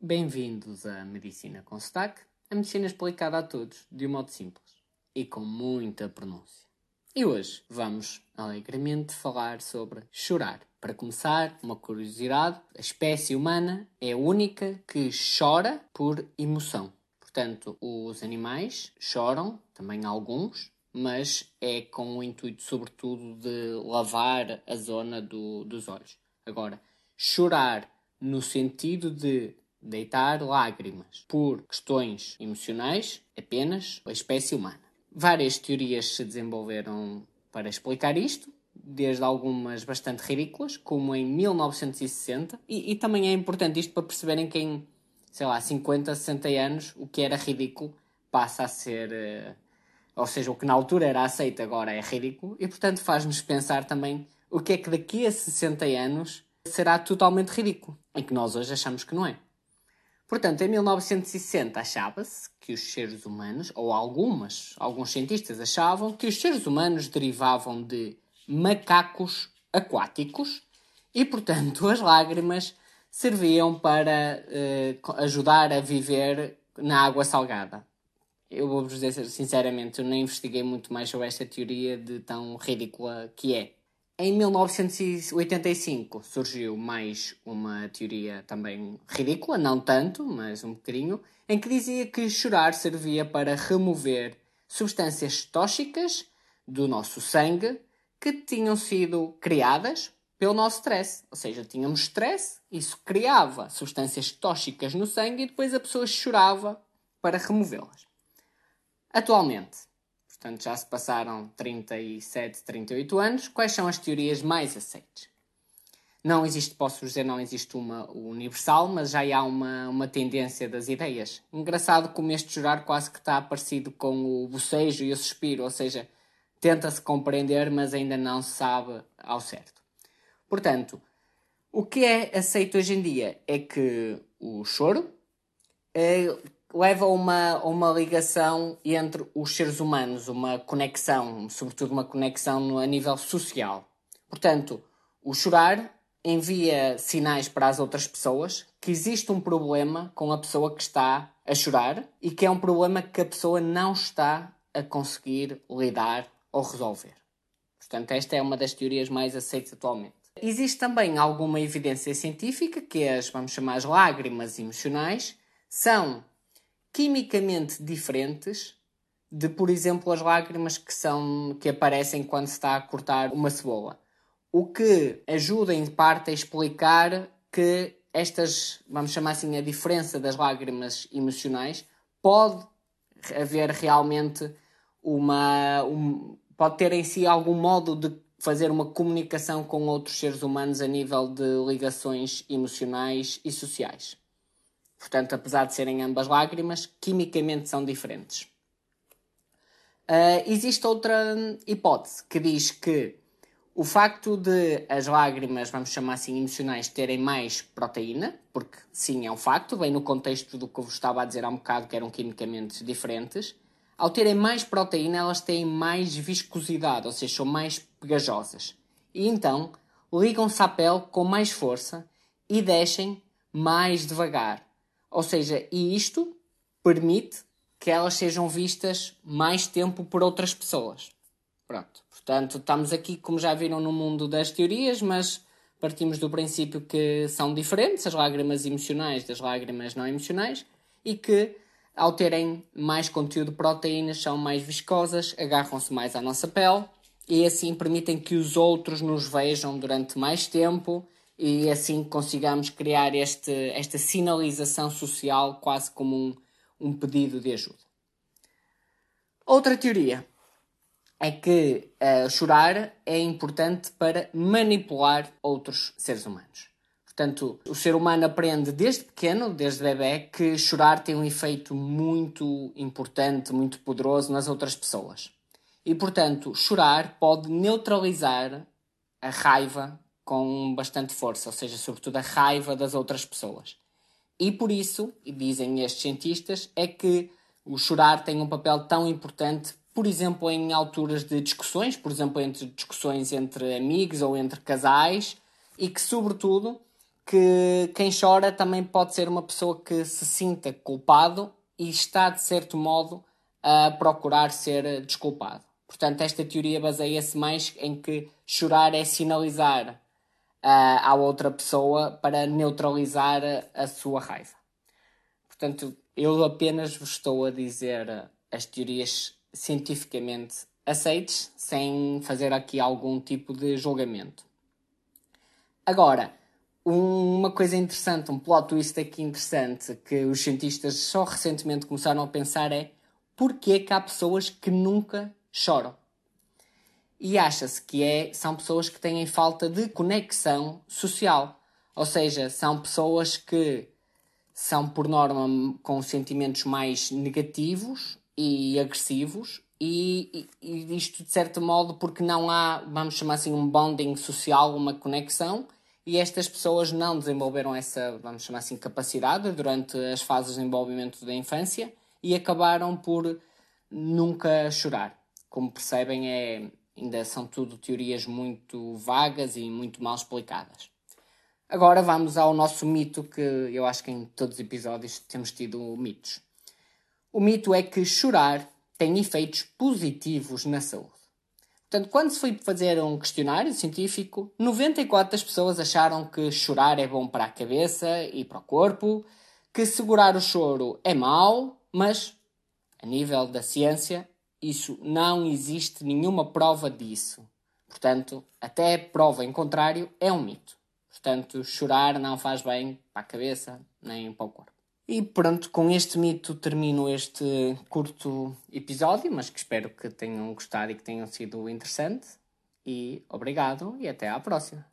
Bem-vindos à Medicina com Sotaque, a medicina explicada a todos de um modo simples e com muita pronúncia. E hoje vamos alegremente falar sobre chorar. Para começar, uma curiosidade: a espécie humana é a única que chora por emoção. Portanto, os animais choram, também alguns, mas é com o intuito, sobretudo, de lavar a zona do, dos olhos. Agora, chorar no sentido de deitar lágrimas por questões emocionais, apenas a espécie humana. Várias teorias se desenvolveram para explicar isto, desde algumas bastante ridículas, como em 1960, e, e, também é importante isto para perceberem que em, sei lá, 50, 60 anos, o que era ridículo passa a ser. Uh, ou seja, o que na altura era aceito agora é ridículo, e portanto faz-nos pensar também o que é que daqui a 60 anos será totalmente ridículo, e que nós hoje achamos que não é. Portanto, em 1960 achava-se que os seres humanos, ou algumas, alguns cientistas achavam que os seres humanos derivavam de macacos aquáticos e, portanto, as lágrimas serviam para uh, ajudar a viver na água salgada. Eu vou-vos dizer sinceramente, eu nem investiguei muito mais sobre esta teoria de tão ridícula que é. Em 1985 surgiu mais uma teoria também ridícula, não tanto, mas um bocadinho, em que dizia que chorar servia para remover substâncias tóxicas do nosso sangue que tinham sido criadas pelo nosso stress. Ou seja, tínhamos stress, isso criava substâncias tóxicas no sangue e depois a pessoa chorava para removê-las. Atualmente, portanto já se passaram 37, 38 anos, quais são as teorias mais aceitas? Não existe, posso dizer, não existe uma universal, mas já há uma, uma tendência das ideias. Engraçado como este jurar quase que está parecido com o bocejo e o suspiro, ou seja, tenta-se compreender, mas ainda não se sabe ao certo. Portanto, o que é aceito hoje em dia é que o choro é leva a uma, uma ligação entre os seres humanos, uma conexão, sobretudo uma conexão a nível social. Portanto, o chorar envia sinais para as outras pessoas que existe um problema com a pessoa que está a chorar e que é um problema que a pessoa não está a conseguir lidar ou resolver. Portanto, esta é uma das teorias mais aceitas atualmente. Existe também alguma evidência científica que as, vamos chamar, as lágrimas emocionais são quimicamente diferentes de, por exemplo, as lágrimas que, são, que aparecem quando se está a cortar uma cebola. O que ajuda em parte a explicar que estas, vamos chamar assim, a diferença das lágrimas emocionais pode haver realmente uma. Um, pode ter em si algum modo de fazer uma comunicação com outros seres humanos a nível de ligações emocionais e sociais. Portanto, apesar de serem ambas lágrimas, quimicamente são diferentes. Uh, existe outra hipótese que diz que o facto de as lágrimas, vamos chamar assim, emocionais, terem mais proteína, porque sim, é um facto, bem no contexto do que eu vos estava a dizer há um bocado, que eram quimicamente diferentes, ao terem mais proteína, elas têm mais viscosidade, ou seja, são mais pegajosas. E então ligam-se à pele com mais força e descem mais devagar. Ou seja, e isto permite que elas sejam vistas mais tempo por outras pessoas. Pronto. Portanto, estamos aqui, como já viram, no mundo das teorias, mas partimos do princípio que são diferentes as lágrimas emocionais das lágrimas não emocionais e que, ao terem mais conteúdo de proteínas, são mais viscosas, agarram-se mais à nossa pele e assim permitem que os outros nos vejam durante mais tempo e assim consigamos criar este, esta sinalização social quase como um, um pedido de ajuda. Outra teoria é que uh, chorar é importante para manipular outros seres humanos. Portanto, o ser humano aprende desde pequeno, desde bebê, que chorar tem um efeito muito importante, muito poderoso nas outras pessoas. E, portanto, chorar pode neutralizar a raiva com bastante força, ou seja, sobretudo a raiva das outras pessoas. E por isso, dizem estes cientistas, é que o chorar tem um papel tão importante, por exemplo, em alturas de discussões, por exemplo, entre discussões entre amigos ou entre casais, e que, sobretudo, que quem chora também pode ser uma pessoa que se sinta culpado e está, de certo modo, a procurar ser desculpado. Portanto, esta teoria baseia-se mais em que chorar é sinalizar à outra pessoa para neutralizar a sua raiva. Portanto, eu apenas vos estou a dizer as teorias cientificamente aceites, sem fazer aqui algum tipo de julgamento. Agora, uma coisa interessante, um plot twist aqui interessante, que os cientistas só recentemente começaram a pensar é porquê que há pessoas que nunca choram? E acha-se que é, são pessoas que têm falta de conexão social. Ou seja, são pessoas que são, por norma, com sentimentos mais negativos e agressivos, e, e, e isto de certo modo porque não há, vamos chamar assim, um bonding social, uma conexão, e estas pessoas não desenvolveram essa, vamos chamar assim, capacidade durante as fases de desenvolvimento da infância e acabaram por nunca chorar. Como percebem, é, ainda são tudo teorias muito vagas e muito mal explicadas. Agora vamos ao nosso mito, que eu acho que em todos os episódios temos tido mitos. O mito é que chorar tem efeitos positivos na saúde. Portanto, quando se foi fazer um questionário científico, 94 das pessoas acharam que chorar é bom para a cabeça e para o corpo, que segurar o choro é mau, mas a nível da ciência, isso não existe nenhuma prova disso. Portanto, até prova em contrário é um mito. Portanto, chorar não faz bem para a cabeça nem para o corpo. E pronto, com este mito termino este curto episódio, mas que espero que tenham gostado e que tenham sido interessante. E obrigado e até à próxima.